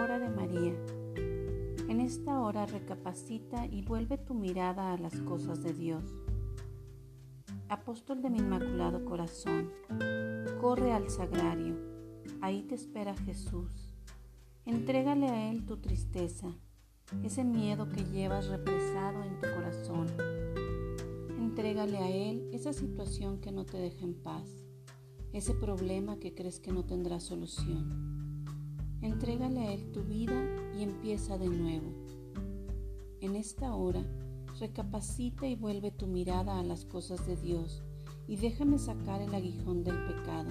hora de María. En esta hora recapacita y vuelve tu mirada a las cosas de Dios. Apóstol de mi Inmaculado Corazón, corre al sagrario, ahí te espera Jesús. Entrégale a Él tu tristeza, ese miedo que llevas represado en tu corazón. Entrégale a Él esa situación que no te deja en paz, ese problema que crees que no tendrá solución. Entrégale a Él tu vida y empieza de nuevo. En esta hora, recapacita y vuelve tu mirada a las cosas de Dios y déjame sacar el aguijón del pecado.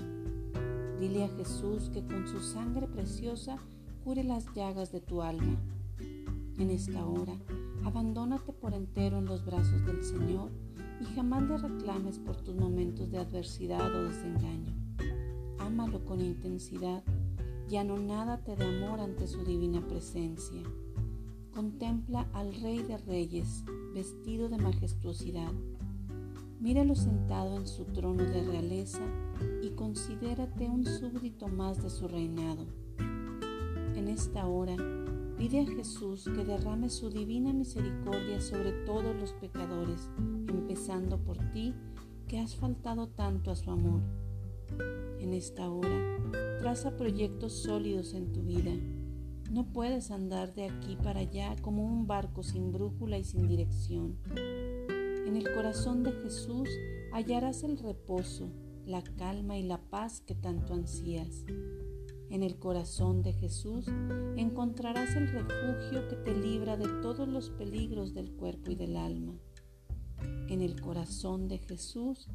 Dile a Jesús que con su sangre preciosa cure las llagas de tu alma. En esta hora, abandónate por entero en los brazos del Señor y jamás le reclames por tus momentos de adversidad o desengaño. Ámalo con intensidad ya no nada te dé amor ante su divina presencia. Contempla al Rey de Reyes, vestido de majestuosidad. Míralo sentado en su trono de realeza y considérate un súbdito más de su reinado. En esta hora, pide a Jesús que derrame su divina misericordia sobre todos los pecadores, empezando por ti, que has faltado tanto a su amor. En esta hora, traza proyectos sólidos en tu vida. No puedes andar de aquí para allá como un barco sin brújula y sin dirección. En el corazón de Jesús hallarás el reposo, la calma y la paz que tanto ansías. En el corazón de Jesús encontrarás el refugio que te libra de todos los peligros del cuerpo y del alma. En el corazón de Jesús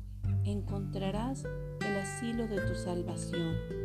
encontrarás el asilo de tu salvación